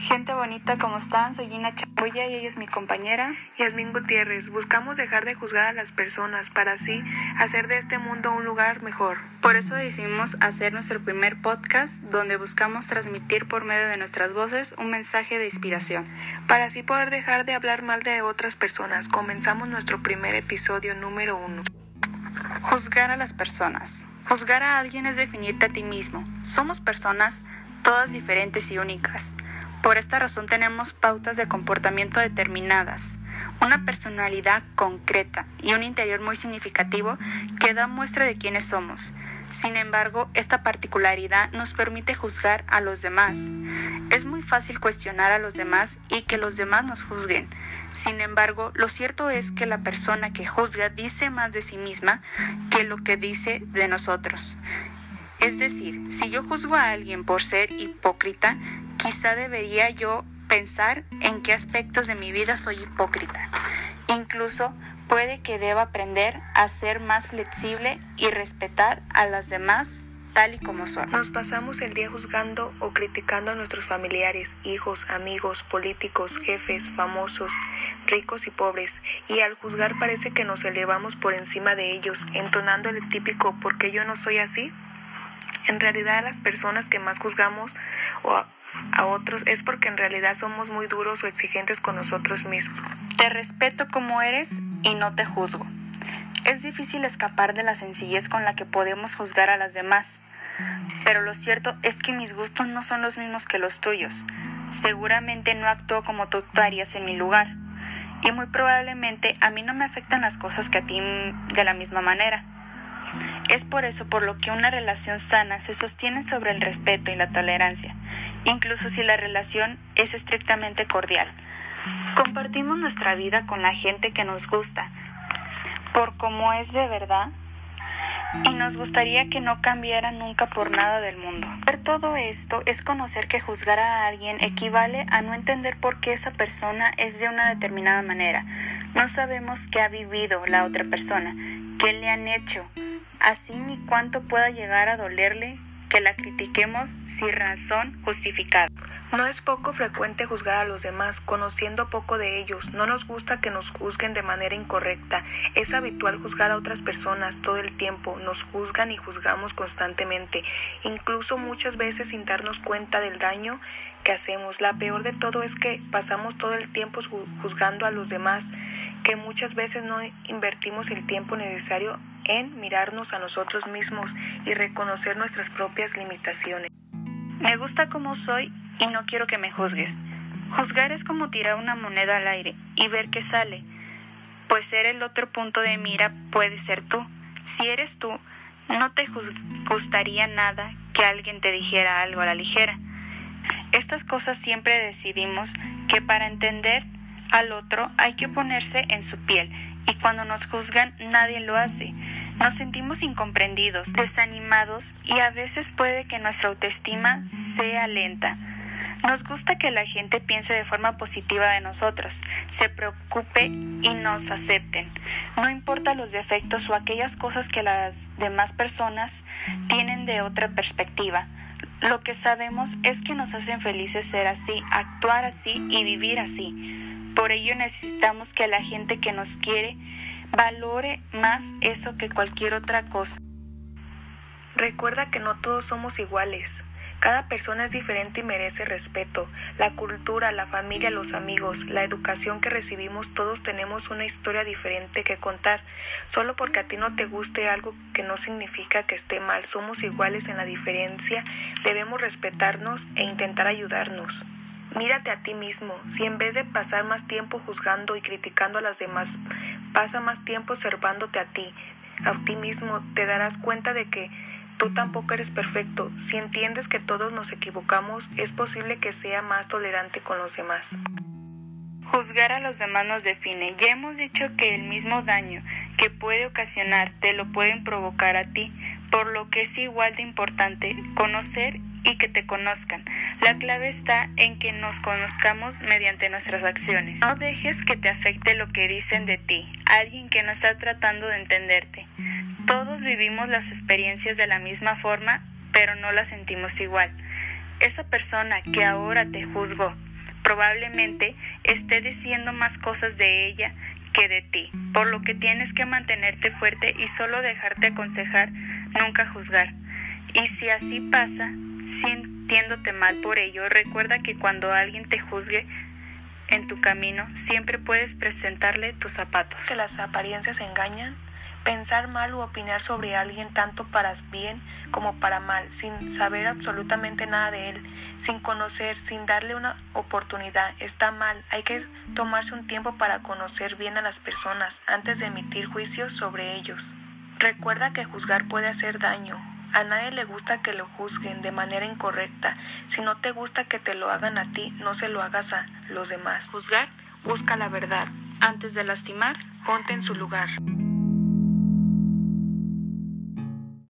Gente bonita, ¿cómo están? Soy Gina Chapoya y ella es mi compañera. Yasmín Gutiérrez. Buscamos dejar de juzgar a las personas para así hacer de este mundo un lugar mejor. Por eso decidimos hacer nuestro primer podcast donde buscamos transmitir por medio de nuestras voces un mensaje de inspiración. Para así poder dejar de hablar mal de otras personas, comenzamos nuestro primer episodio número uno. Juzgar a las personas. Juzgar a alguien es definirte a ti mismo. Somos personas todas diferentes y únicas. Por esta razón tenemos pautas de comportamiento determinadas, una personalidad concreta y un interior muy significativo que da muestra de quiénes somos. Sin embargo, esta particularidad nos permite juzgar a los demás. Es muy fácil cuestionar a los demás y que los demás nos juzguen. Sin embargo, lo cierto es que la persona que juzga dice más de sí misma que lo que dice de nosotros. Es decir, si yo juzgo a alguien por ser hipócrita, Quizá debería yo pensar en qué aspectos de mi vida soy hipócrita. Incluso puede que deba aprender a ser más flexible y respetar a las demás tal y como son. Nos pasamos el día juzgando o criticando a nuestros familiares, hijos, amigos, políticos, jefes, famosos, ricos y pobres, y al juzgar parece que nos elevamos por encima de ellos, entonando el típico porque yo no soy así? En realidad las personas que más juzgamos o a otros es porque en realidad somos muy duros o exigentes con nosotros mismos. Te respeto como eres y no te juzgo. Es difícil escapar de la sencillez con la que podemos juzgar a las demás, pero lo cierto es que mis gustos no son los mismos que los tuyos. Seguramente no actúo como tú actuarías en mi lugar, y muy probablemente a mí no me afectan las cosas que a ti de la misma manera. Es por eso por lo que una relación sana se sostiene sobre el respeto y la tolerancia, incluso si la relación es estrictamente cordial. Compartimos nuestra vida con la gente que nos gusta, por cómo es de verdad, y nos gustaría que no cambiara nunca por nada del mundo. Ver todo esto es conocer que juzgar a alguien equivale a no entender por qué esa persona es de una determinada manera. No sabemos qué ha vivido la otra persona, qué le han hecho, así ni cuánto pueda llegar a dolerle que la critiquemos sin razón justificada. No es poco frecuente juzgar a los demás, conociendo poco de ellos. No nos gusta que nos juzguen de manera incorrecta. Es habitual juzgar a otras personas todo el tiempo. Nos juzgan y juzgamos constantemente, incluso muchas veces sin darnos cuenta del daño que hacemos. La peor de todo es que pasamos todo el tiempo juzgando a los demás, que muchas veces no invertimos el tiempo necesario en mirarnos a nosotros mismos y reconocer nuestras propias limitaciones. Me gusta como soy y no quiero que me juzgues. Juzgar es como tirar una moneda al aire y ver qué sale, pues ser el otro punto de mira puede ser tú. Si eres tú, no te gustaría nada que alguien te dijera algo a la ligera. Estas cosas siempre decidimos que para entender al otro hay que ponerse en su piel y cuando nos juzgan nadie lo hace. Nos sentimos incomprendidos, desanimados y a veces puede que nuestra autoestima sea lenta. Nos gusta que la gente piense de forma positiva de nosotros, se preocupe y nos acepten. No importa los defectos o aquellas cosas que las demás personas tienen de otra perspectiva. Lo que sabemos es que nos hacen felices ser así, actuar así y vivir así. Por ello necesitamos que la gente que nos quiere valore más eso que cualquier otra cosa. Recuerda que no todos somos iguales. Cada persona es diferente y merece respeto. La cultura, la familia, los amigos, la educación que recibimos, todos tenemos una historia diferente que contar. Solo porque a ti no te guste algo que no significa que esté mal. Somos iguales en la diferencia. Debemos respetarnos e intentar ayudarnos. Mírate a ti mismo. Si en vez de pasar más tiempo juzgando y criticando a las demás, pasa más tiempo observándote a ti, a ti mismo, te darás cuenta de que tú tampoco eres perfecto. Si entiendes que todos nos equivocamos, es posible que sea más tolerante con los demás. Juzgar a los demás nos define. Ya hemos dicho que el mismo daño que puede ocasionar te lo pueden provocar a ti, por lo que es igual de importante conocer y que te conozcan. La clave está en que nos conozcamos mediante nuestras acciones. No dejes que te afecte lo que dicen de ti, alguien que no está tratando de entenderte. Todos vivimos las experiencias de la misma forma, pero no las sentimos igual. Esa persona que ahora te juzgó probablemente esté diciendo más cosas de ella que de ti, por lo que tienes que mantenerte fuerte y solo dejarte aconsejar, nunca juzgar. Y si así pasa, sintiéndote mal por ello, recuerda que cuando alguien te juzgue en tu camino, siempre puedes presentarle tus zapatos. Que las apariencias engañan. Pensar mal u opinar sobre alguien tanto para bien como para mal, sin saber absolutamente nada de él, sin conocer, sin darle una oportunidad, está mal. Hay que tomarse un tiempo para conocer bien a las personas antes de emitir juicios sobre ellos. Recuerda que juzgar puede hacer daño. A nadie le gusta que lo juzguen de manera incorrecta. Si no te gusta que te lo hagan a ti, no se lo hagas a los demás. Juzgar, busca la verdad. Antes de lastimar, ponte en su lugar.